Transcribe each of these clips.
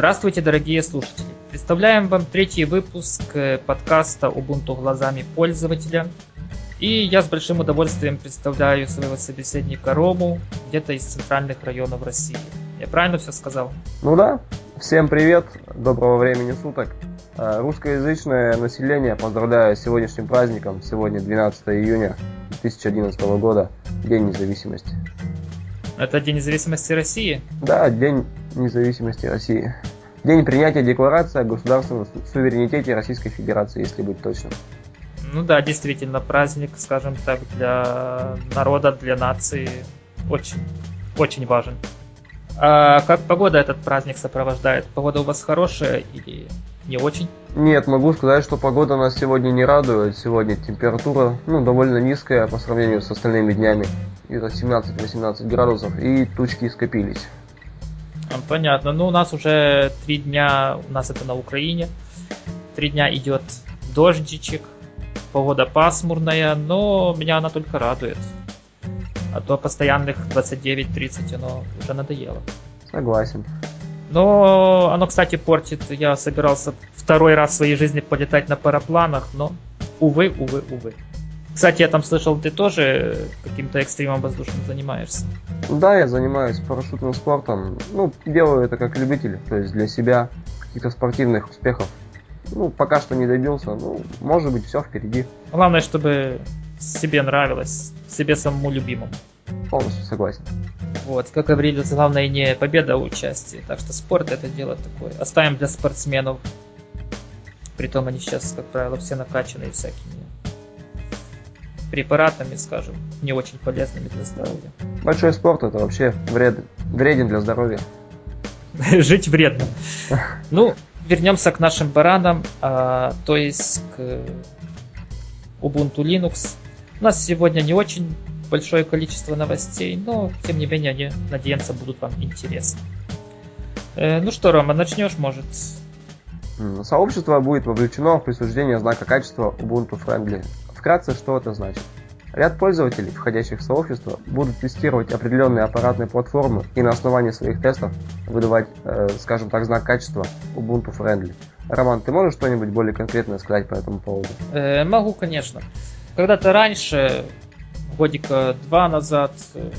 Здравствуйте, дорогие слушатели! Представляем вам третий выпуск э, подкаста Ubuntu глазами пользователя. И я с большим удовольствием представляю своего собеседника Рому, где-то из центральных районов России. Я правильно все сказал? Ну да. Всем привет, доброго времени суток. Э, русскоязычное население поздравляю с сегодняшним праздником. Сегодня 12 июня 2011 года, День независимости. Это День независимости России? Да, День независимости России. День принятия декларации о государственном суверенитете Российской Федерации, если быть точным. Ну да, действительно, праздник, скажем так, для народа, для нации очень, очень важен. А как погода этот праздник сопровождает? Погода у вас хорошая или не очень? Нет, могу сказать, что погода нас сегодня не радует. Сегодня температура ну, довольно низкая по сравнению с остальными днями. Это 17-18 градусов, и тучки скопились. Понятно. Ну, у нас уже три дня, у нас это на Украине, три дня идет дождичек, погода пасмурная, но меня она только радует. А то постоянных 29-30 оно уже надоело. Согласен. Но оно, кстати, портит. Я собирался второй раз в своей жизни полетать на парапланах, но увы, увы, увы. Кстати, я там слышал, ты тоже каким-то экстремом воздушным занимаешься. Да, я занимаюсь парашютным спортом. Ну, делаю это как любитель, то есть для себя, каких-то спортивных успехов. Ну, пока что не добился, ну, может быть, все впереди. Главное, чтобы себе нравилось, себе самому любимому. Полностью согласен. Вот, как говорилось, главное не победа, а участие. Так что спорт это дело такое. Оставим для спортсменов. Притом они сейчас, как правило, все накачанные всякими препаратами, скажем, не очень полезными для здоровья. Большой спорт это вообще вред, вреден для здоровья. Жить вредно. Ну, вернемся к нашим баранам, а, то есть к Ubuntu Linux. У нас сегодня не очень большое количество новостей, но тем не менее они, надеемся, будут вам интересны. Э, ну что, Рома, начнешь, может? Сообщество будет вовлечено в присуждение знака качества Ubuntu Friendly. Вкратце, что это значит? Ряд пользователей, входящих в сообщество, будут тестировать определенные аппаратные платформы и на основании своих тестов выдавать, э, скажем так, знак качества Ubuntu Friendly. Роман, ты можешь что-нибудь более конкретное сказать по этому поводу? Э, могу, конечно. Когда-то раньше годика два назад, э,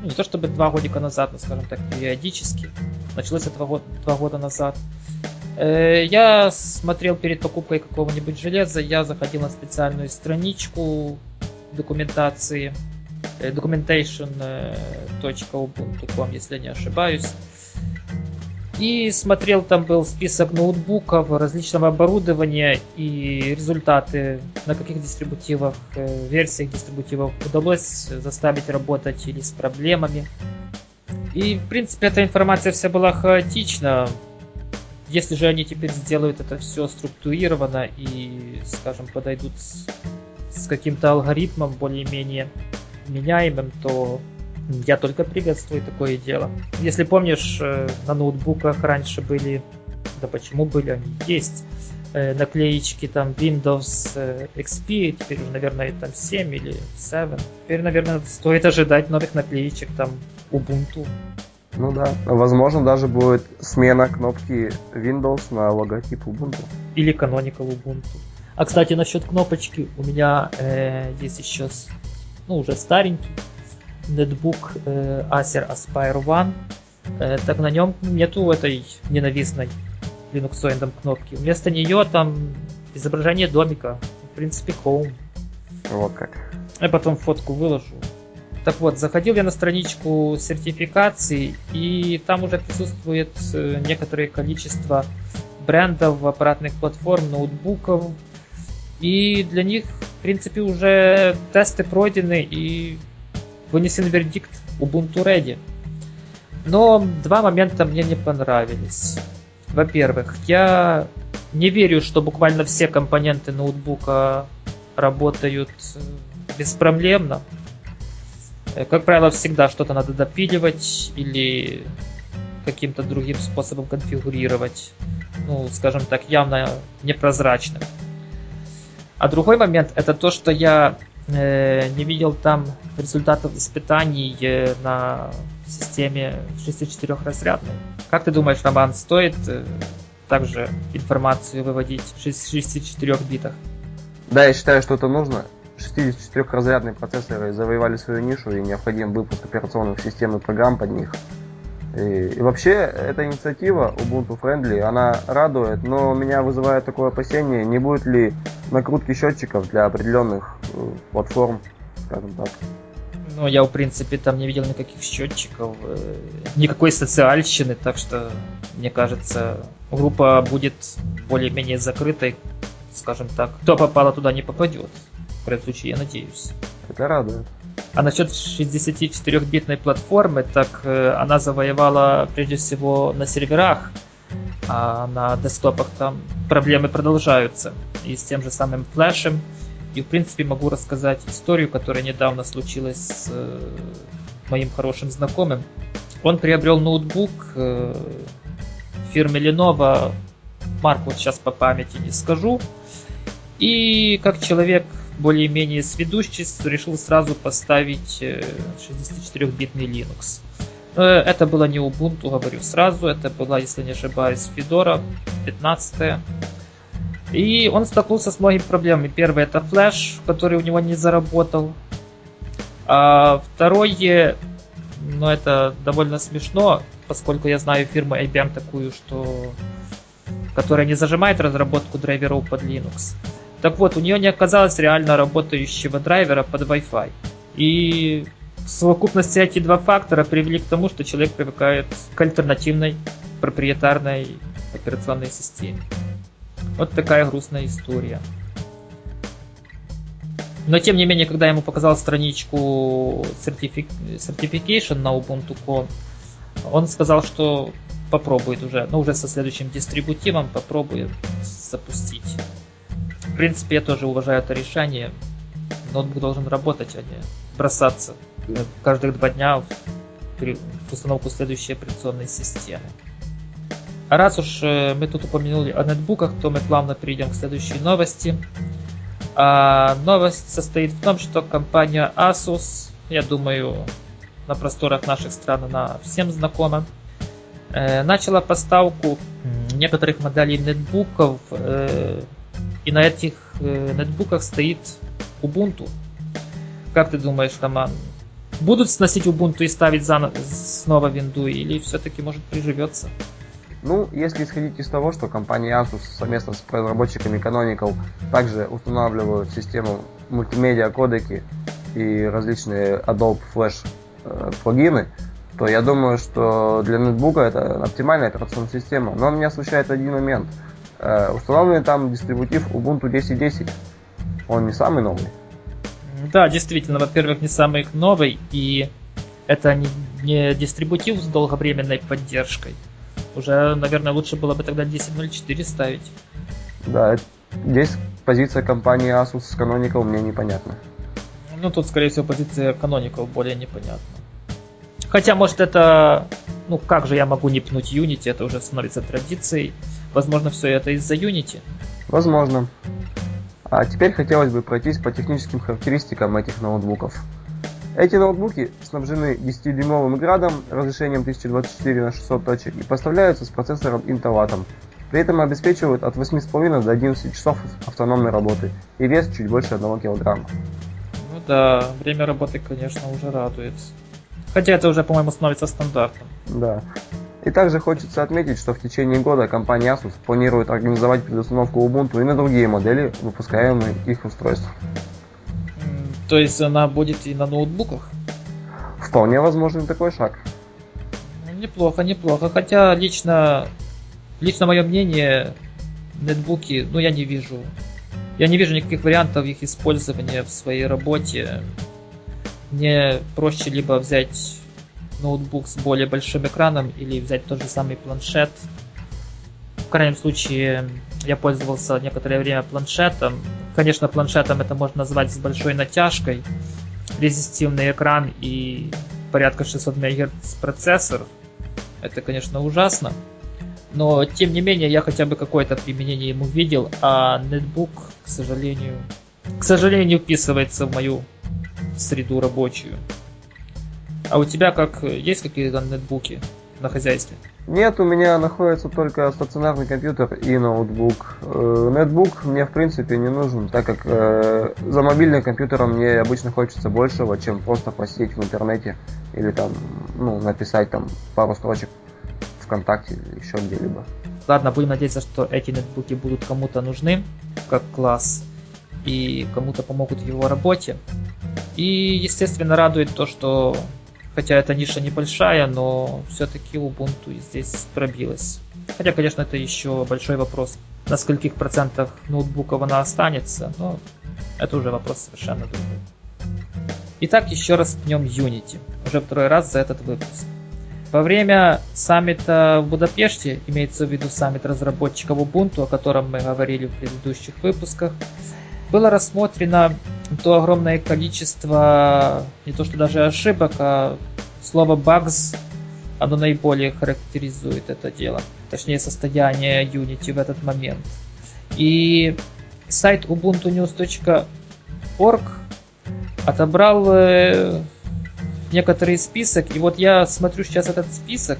ну, не то чтобы два годика назад, но, скажем так, периодически, началось это два, два года назад, я смотрел перед покупкой какого-нибудь железа, я заходил на специальную страничку документации, э, documentation.ubuntu.com, если я не ошибаюсь, и смотрел, там был список ноутбуков, различного оборудования и результаты, на каких дистрибутивах, э, версиях дистрибутивов удалось заставить работать или с проблемами. И, в принципе, эта информация вся была хаотична. Если же они теперь сделают это все структурированно и, скажем, подойдут с, с каким-то алгоритмом более-менее меняемым, то я только приветствую такое дело. Если помнишь, э, на ноутбуках раньше были, да почему были, они есть, э, наклеечки там Windows э, XP, теперь уже, наверное, там 7 или 7. Теперь, наверное, стоит ожидать новых наклеечек там Ubuntu. Ну да, возможно даже будет смена кнопки Windows на логотип Ubuntu. Или Canonical Ubuntu. А кстати, насчет кнопочки, у меня э, есть еще, ну уже старенький, нетбук э, Acer Aspire One, э, так на нем нету этой ненавистной линуксоидом кнопки. Вместо нее там изображение домика. В принципе, Home. Вот как. Я потом фотку выложу. Так вот, заходил я на страничку сертификации, и там уже присутствует э, некоторое количество брендов, аппаратных платформ, ноутбуков. И для них, в принципе, уже тесты пройдены, и вынесен вердикт Ubuntu Ready. Но два момента мне не понравились. Во-первых, я не верю, что буквально все компоненты ноутбука работают э, беспроблемно. Э, как правило, всегда что-то надо допиливать или каким-то другим способом конфигурировать. Ну, скажем так, явно непрозрачным. А другой момент это то, что я э, не видел там результатов испытаний э, на системе 64-разрядной. Как ты думаешь, Роман, стоит э, также информацию выводить в 64 битах? Да, я считаю, что это нужно. 64-разрядные процессоры завоевали свою нишу и необходим выпуск операционных систем и программ под них. И, и вообще, эта инициатива Ubuntu Friendly, она радует, но меня вызывает такое опасение, не будет ли накрутки счетчиков для определенных э, платформ, скажем так. Ну, я, в принципе, там не видел никаких счетчиков, э, никакой социальщины, так что, мне кажется, группа будет более-менее закрытой, скажем так. Кто попало туда, не попадет. Крайнем случае, я надеюсь. Это радует. А насчет 64-битной платформы, так э, она завоевала прежде всего на серверах, а на десктопах там проблемы продолжаются. И с тем же самым флешем. И в принципе могу рассказать историю, которая недавно случилась с э, моим хорошим знакомым. Он приобрел ноутбук э, фирмы Lenovo, марку сейчас по памяти не скажу. И как человек более-менее сведущий, решил сразу поставить 64-битный э, Linux. Но это было не Ubuntu, говорю сразу, это была, если не ошибаюсь, Fedora 15. И он столкнулся с многими проблемами. Первый это флеш, который у него не заработал. А второе, ну это довольно смешно, поскольку я знаю фирму IBM такую, что которая не зажимает разработку драйверов под Linux. Так вот, у нее не оказалось реально работающего драйвера под Wi-Fi. И в совокупности эти два фактора привели к тому, что человек привыкает к альтернативной проприетарной операционной системе. Вот такая грустная история. Но тем не менее, когда я ему показал страничку Certification на Ubuntu.com, он сказал, что попробует уже, но уже со следующим дистрибутивом попробует запустить принципе, я тоже уважаю это решение. Ноутбук должен работать, а не бросаться каждых два дня в установку следующей операционной системы. А раз уж э, мы тут упомянули о нетбуках, то мы плавно перейдем к следующей новости. А новость состоит в том, что компания Asus, я думаю, на просторах наших стран она всем знакома, э, начала поставку некоторых моделей нетбуков э, и на этих э, нетбуках стоит Ubuntu. Как ты думаешь, Роман, будут сносить Ubuntu и ставить заново, снова винду, или все-таки может приживется? Ну, если исходить из того, что компания Asus совместно с разработчиками Canonical также устанавливают систему мультимедиа кодеки и различные Adobe Flash э, плагины, то я думаю, что для ноутбука это оптимальная операционная система. Но меня смущает один момент – установлен там дистрибутив Ubuntu 10.10. Он не самый новый. Да, действительно, во-первых, не самый новый, и это не, не дистрибутив с долговременной поддержкой. Уже, наверное, лучше было бы тогда 10.04 ставить. Да, здесь позиция компании Asus с Canonical мне непонятна. Ну, тут, скорее всего, позиция Canonical более непонятна. Хотя, может, это... Ну, как же я могу не пнуть Unity, это уже становится традицией. Возможно, все это из-за Unity? Возможно. А теперь хотелось бы пройтись по техническим характеристикам этих ноутбуков. Эти ноутбуки снабжены 10-дюймовым градом разрешением 1024 на 600 точек и поставляются с процессором Intel Atom. При этом обеспечивают от 8,5 до 11 часов автономной работы и вес чуть больше 1 кг. Ну да, время работы, конечно, уже радует. Хотя это уже, по-моему, становится стандартом. Да. И также хочется отметить, что в течение года компания Asus планирует организовать предустановку Ubuntu и на другие модели, выпускаемые их устройств. То есть она будет и на ноутбуках? Вполне возможен такой шаг. Ну, неплохо, неплохо. Хотя лично, лично мое мнение, нетбуки, ну я не вижу. Я не вижу никаких вариантов их использования в своей работе. Мне проще либо взять ноутбук с более большим экраном или взять тот же самый планшет. В крайнем случае я пользовался некоторое время планшетом. Конечно, планшетом это можно назвать с большой натяжкой. Резистивный экран и порядка 600 МГц процессор. Это, конечно, ужасно. Но, тем не менее, я хотя бы какое-то применение ему видел, а нетбук, к сожалению, к сожалению, вписывается в мою среду рабочую. А у тебя как, есть какие-то нетбуки на хозяйстве? Нет, у меня находится только стационарный компьютер и ноутбук. Э, нетбук мне в принципе не нужен, так как э, за мобильным компьютером мне обычно хочется большего, чем просто посидеть в интернете или там, ну, написать там пару строчек ВКонтакте или еще где-либо. Ладно, будем надеяться, что эти нетбуки будут кому-то нужны, как класс, и кому-то помогут в его работе. И, естественно, радует то, что Хотя эта ниша небольшая, но все-таки Ubuntu здесь пробилась. Хотя, конечно, это еще большой вопрос, на скольких процентах ноутбуков она останется, но это уже вопрос совершенно другой. Итак, еще раз пнем Unity. Уже второй раз за этот выпуск. Во время саммита в Будапеште, имеется в виду саммит разработчиков Ubuntu, о котором мы говорили в предыдущих выпусках, было рассмотрено то огромное количество, не то что даже ошибок, а слово bugs, оно наиболее характеризует это дело. Точнее, состояние Unity в этот момент. И сайт ubuntunews.org отобрал э, некоторый список. И вот я смотрю сейчас этот список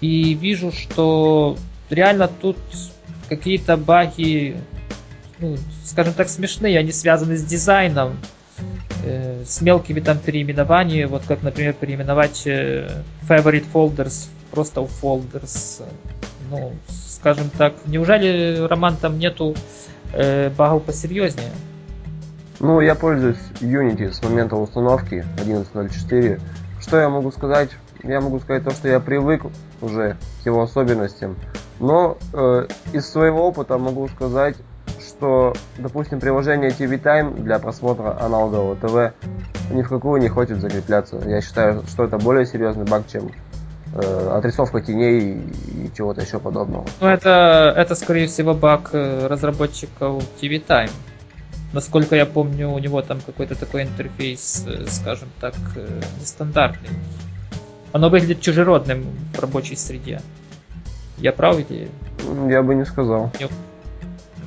и вижу, что реально тут какие-то баги ну, скажем так, смешные, они связаны с дизайном, э, с мелкими там переименованиями, вот как, например, переименовать э, favorite folders просто в folders. Ну, скажем так, неужели, Роман, там нету э, багов посерьезнее? Ну, я пользуюсь Unity с момента установки 11.04. Что я могу сказать? Я могу сказать то, что я привык уже к его особенностям. Но э, из своего опыта могу сказать, что, допустим, приложение TV Time для просмотра аналогового ТВ ни в какую не хочет закрепляться. Я считаю, что это более серьезный баг, чем э, отрисовка теней и чего-то еще подобного. Ну, это, это, скорее всего, баг э, разработчиков TV Time. Насколько я помню, у него там какой-то такой интерфейс, э, скажем так, э, нестандартный. Оно выглядит чужеродным в рабочей среде. Я прав или... Я бы не сказал. Не,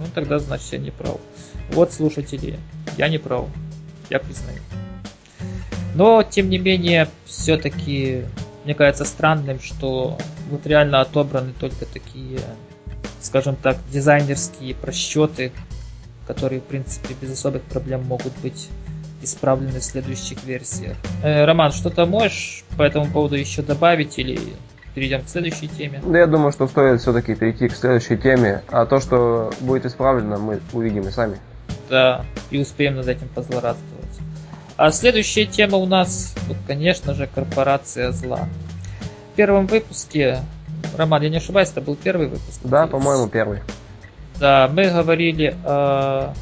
ну тогда значит я не прав. Вот слушатели, я не прав. Я признаю. Но, тем не менее, все-таки мне кажется странным, что вот реально отобраны только такие, скажем так, дизайнерские просчеты, которые, в принципе, без особых проблем могут быть исправлены в следующих версиях. Э, Роман, что-то можешь по этому поводу еще добавить или перейдем к следующей теме. Да, я думаю, что стоит все-таки перейти к следующей теме, а то, что будет исправлено, мы увидим и сами. Да, и успеем над этим позлорадствовать. А следующая тема у нас, ну, конечно же, корпорация зла. В первом выпуске, Роман, я не ошибаюсь, это был первый выпуск? Да, по-моему, первый. Да, мы говорили о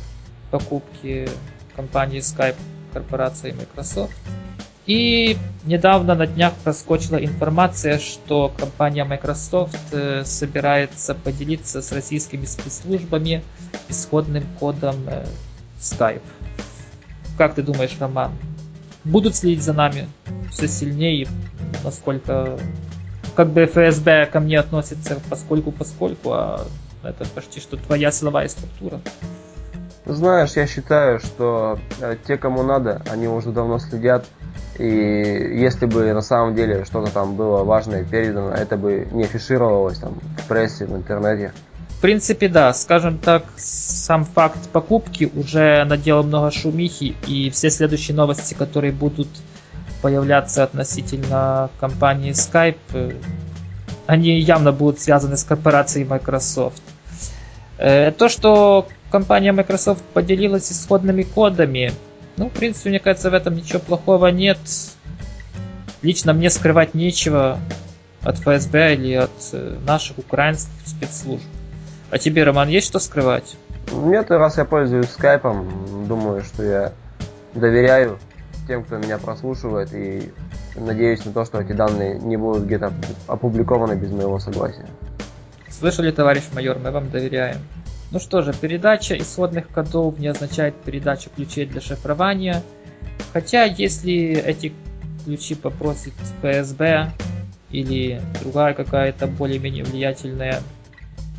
покупке компании Skype корпорации Microsoft. И недавно на днях проскочила информация, что компания Microsoft э, собирается поделиться с российскими спецслужбами исходным кодом э, Skype. Как ты думаешь, Роман, будут следить за нами все сильнее, насколько как бы ФСБ ко мне относится поскольку поскольку, а это почти что твоя силовая структура. Знаешь, я считаю, что э, те, кому надо, они уже давно следят и если бы на самом деле что-то там было важное передано, это бы не афишировалось там в прессе, в интернете. В принципе, да, скажем так, сам факт покупки уже наделал много шумихи, и все следующие новости, которые будут появляться относительно компании Skype, э, они явно будут связаны с корпорацией Microsoft. Э, то, что компания Microsoft поделилась исходными кодами, ну, в принципе, мне кажется, в этом ничего плохого нет. Лично мне скрывать нечего от ФСБ или от э, наших украинских спецслужб. А тебе, Роман, есть что скрывать? Нет, раз я пользуюсь скайпом, думаю, что я доверяю тем, кто меня прослушивает, и надеюсь на то, что эти данные не будут где-то опубликованы без моего согласия. Слышали, товарищ майор, мы вам доверяем. Ну что же, передача исходных кодов не означает передачу ключей для шифрования. Хотя, если эти ключи попросит ФСБ или другая какая-то более-менее влиятельная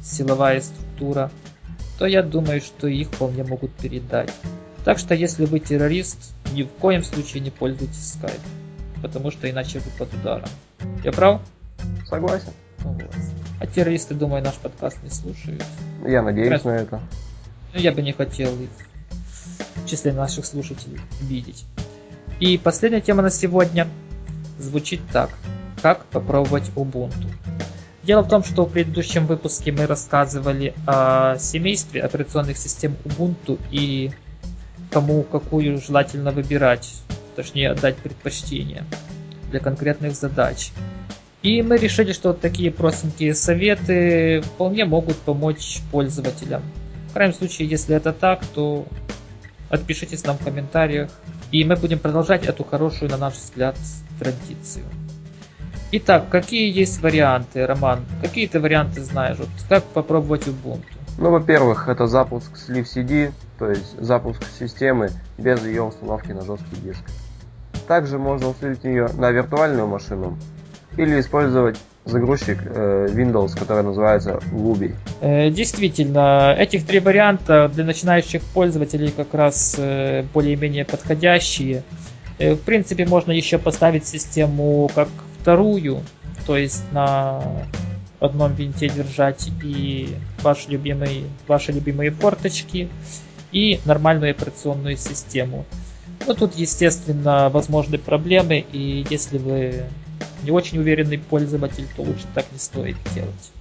силовая структура, то я думаю, что их вполне могут передать. Так что если вы террорист, ни в коем случае не пользуйтесь Skype, потому что иначе вы под ударом. Я прав? Согласен. Ну вот. А террористы, думаю, наш подкаст не слушают. Я надеюсь Раз... на это. Ну, я бы не хотел их в числе наших слушателей видеть. И последняя тема на сегодня звучит так. Как попробовать Ubuntu? Дело в том, что в предыдущем выпуске мы рассказывали о семействе операционных систем Ubuntu и кому какую желательно выбирать, точнее отдать предпочтение для конкретных задач. И мы решили, что вот такие простенькие советы вполне могут помочь пользователям. В крайнем случае, если это так, то отпишитесь нам в комментариях, и мы будем продолжать эту хорошую, на наш взгляд, традицию. Итак, какие есть варианты, Роман? Какие ты варианты знаешь? Вот как попробовать Ubuntu? Ну, во-первых, это запуск с LiveCD, то есть запуск системы без ее установки на жесткий диск. Также можно установить ее на виртуальную машину или использовать загрузчик э, Windows, который называется Wubi. Э, действительно, этих три варианта для начинающих пользователей как раз э, более-менее подходящие. В принципе, можно еще поставить систему как вторую, то есть на одном винте держать и ваши любимые, ваши любимые форточки и нормальную операционную систему. Но тут, естественно, возможны проблемы, и если вы не очень уверенный пользователь, то лучше так не стоит делать.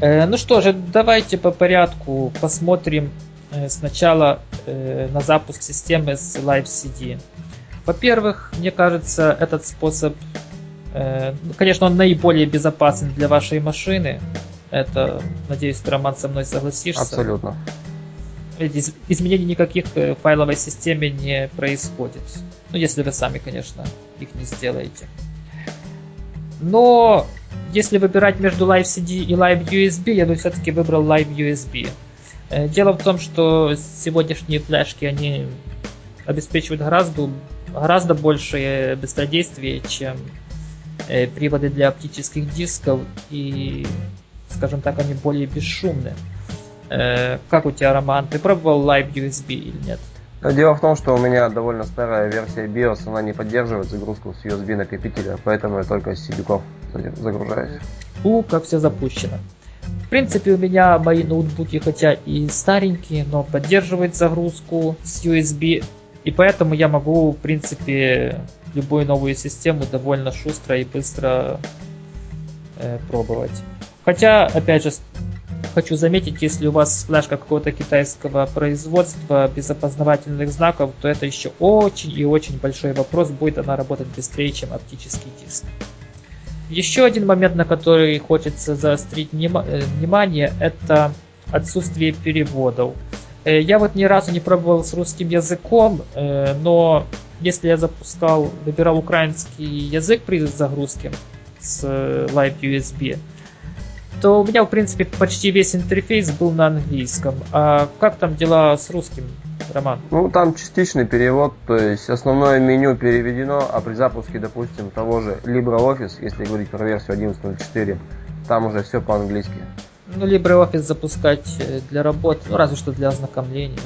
Э, ну что же, давайте по порядку посмотрим э, сначала э, на запуск системы с Live CD. Во-первых, мне кажется, этот способ, э, ну, конечно, он наиболее безопасен для вашей машины. Это, надеюсь, ты, Роман, со мной согласишься. Абсолютно. Из- изменений никаких в файловой системе не происходит. Ну, если вы сами, конечно, их не сделаете. Но если выбирать между Live CD и Live USB, я бы все-таки выбрал Live USB. Э, дело в том, что сегодняшние флешки, они обеспечивают гораздо гораздо большее быстродействие, чем э, приводы для оптических дисков, и, скажем так, они более бесшумны. Э, как у тебя, Роман, ты пробовал Live USB или нет? Дело в том, что у меня довольно старая версия BIOS, она не поддерживает загрузку с USB накопителя, поэтому я только с cd загружаюсь. У, как все запущено. В принципе, у меня мои ноутбуки, хотя и старенькие, но поддерживают загрузку с USB и поэтому я могу, в принципе, любую новую систему довольно шустро и быстро э, пробовать. Хотя, опять же, хочу заметить, если у вас флешка какого-то китайского производства без опознавательных знаков, то это еще очень и очень большой вопрос, будет она работать быстрее, чем оптический диск. Еще один момент, на который хочется заострить э, внимание, это отсутствие переводов. Э, я вот ни разу не пробовал с русским языком, э, но если я запускал, выбирал украинский язык при загрузке с Live USB, то у меня, в принципе, почти весь интерфейс был на английском. А как там дела с русским, Роман? Ну, там частичный перевод, то есть основное меню переведено, а при запуске, допустим, того же LibreOffice, если говорить про версию 11.04, там уже все по-английски ну, LibreOffice запускать э, для работы, ну, разве что для ознакомления.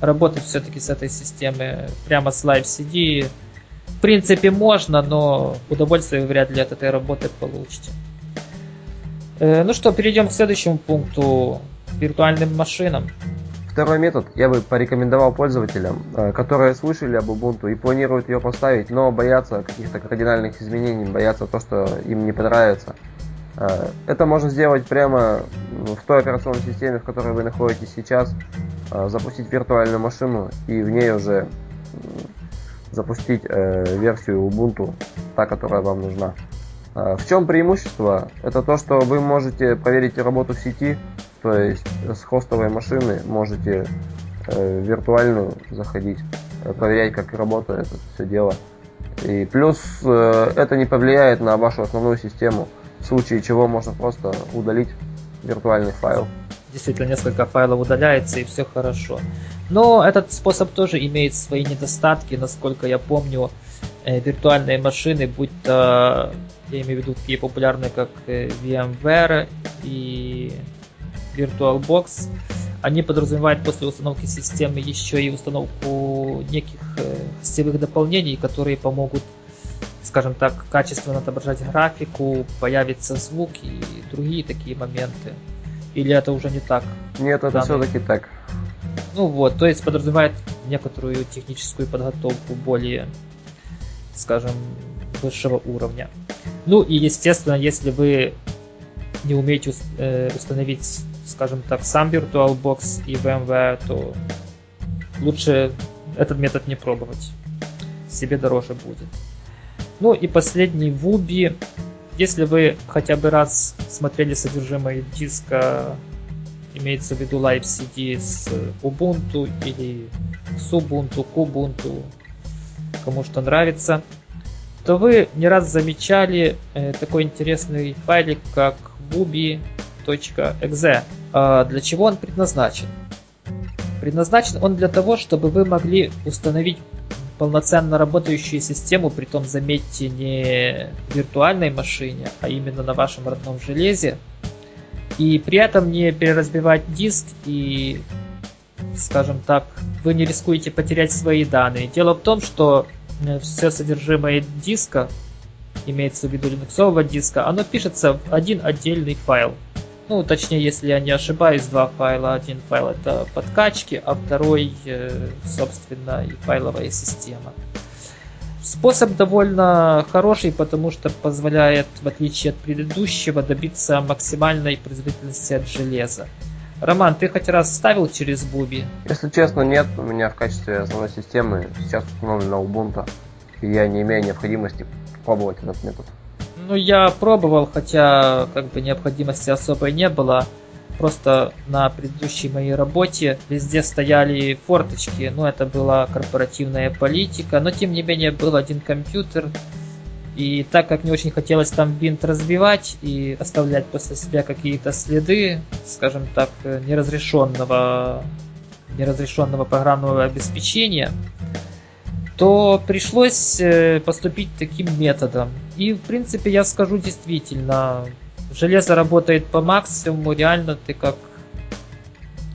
Работать все-таки с этой системы прямо с Live CD в принципе можно, но удовольствие вряд ли от этой работы получите. Э, ну что, перейдем к следующему пункту, виртуальным машинам. Второй метод я бы порекомендовал пользователям, э, которые слышали об Ubuntu и планируют ее поставить, но боятся каких-то кардинальных изменений, боятся то, что им не понравится. Э, это можно сделать прямо в той операционной системе, в которой вы находитесь сейчас, запустить виртуальную машину и в ней уже запустить версию Ubuntu, та, которая вам нужна. В чем преимущество? Это то, что вы можете проверить работу в сети, то есть с хостовой машины можете виртуальную заходить, проверять, как работает это все дело. И плюс это не повлияет на вашу основную систему в случае чего можно просто удалить виртуальный файл. Действительно, несколько файлов удаляется и все хорошо. Но этот способ тоже имеет свои недостатки, насколько я помню, э, виртуальные машины, будь то, я имею в виду такие популярные, как э, VMware и VirtualBox. Они подразумевают после установки системы еще и установку неких э, гостевых дополнений, которые помогут, скажем так, качественно отображать графику, появится звук и другие такие моменты. Или это уже не так? Нет, это все-таки так. Ну вот, то есть подразумевает некоторую техническую подготовку более, скажем, высшего уровня. Ну и естественно, если вы не умеете э, установить, скажем так, сам VirtualBox и VMware, то лучше этот метод не пробовать. Себе дороже будет. Ну и последний Wubi. Если вы хотя бы раз смотрели содержимое диска, имеется в виду Live CD с Ubuntu или с Ubuntu, Kubuntu, кому что нравится, то вы не раз замечали э, такой интересный файлик, как bubi.exe. А для чего он предназначен? Предназначен он для того, чтобы вы могли установить полноценно работающую систему, при том, заметьте, не виртуальной машине, а именно на вашем родном железе, и при этом не переразбивать диск и, скажем так, вы не рискуете потерять свои данные. Дело в том, что Э, все содержимое диска, имеется в виду линуксового диска, оно пишется в один отдельный файл. Ну, точнее, если я не ошибаюсь, два файла. Один файл это подкачки, а второй, э, собственно, и файловая система. Способ довольно хороший, потому что позволяет, в отличие от предыдущего, добиться максимальной производительности от железа. Роман, ты хоть раз ставил через Буби? Если честно, нет. У меня в качестве основной системы сейчас установлена Ubuntu. И я не имею необходимости пробовать этот метод. Ну, я пробовал, хотя как бы необходимости особой не было. Просто на предыдущей моей работе везде стояли форточки. Ну, это была корпоративная политика. Но, тем не менее, был один компьютер, и так как не очень хотелось там бинт разбивать и оставлять после себя какие-то следы, скажем так, неразрешенного, неразрешенного программного обеспечения, то пришлось э, поступить таким методом. И, в принципе, я скажу действительно, железо работает по максимуму, реально ты как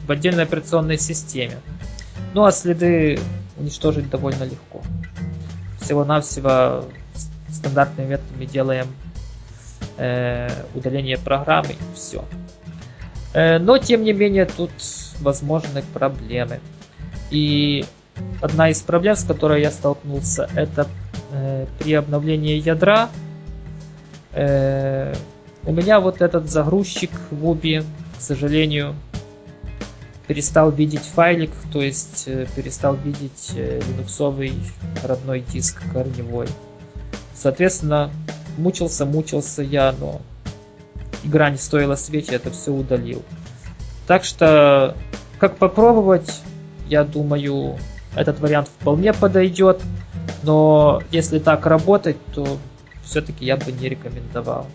в отдельной операционной системе. Ну а следы уничтожить довольно легко. Всего-навсего стандартными методами делаем э, удаление программы и все. Э, но тем не менее тут возможны проблемы. И одна из проблем, с которой я столкнулся, это э, при обновлении ядра э, у меня вот этот загрузчик в Ubi, к сожалению, перестал видеть файлик, то есть э, перестал видеть э, линуксовый родной диск корневой. Соответственно, мучился, мучился я, но игра не стоила свечи, это все удалил. Так что, как попробовать, я думаю, этот вариант вполне подойдет. Но если так работать, то все-таки я бы не рекомендовал.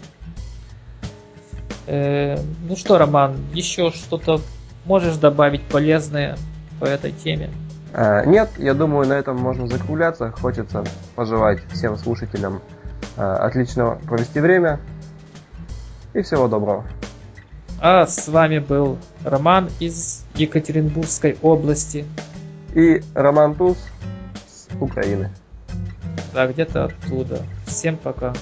Э, ну что, Роман, еще что-то можешь добавить полезное по этой теме? Э, нет, я думаю, на этом можно закругляться. Хочется пожелать всем слушателям э, отличного провести время и всего доброго. А с вами был Роман из Екатеринбургской области. И Роман Туз с Украины. Да, где-то оттуда. Всем пока.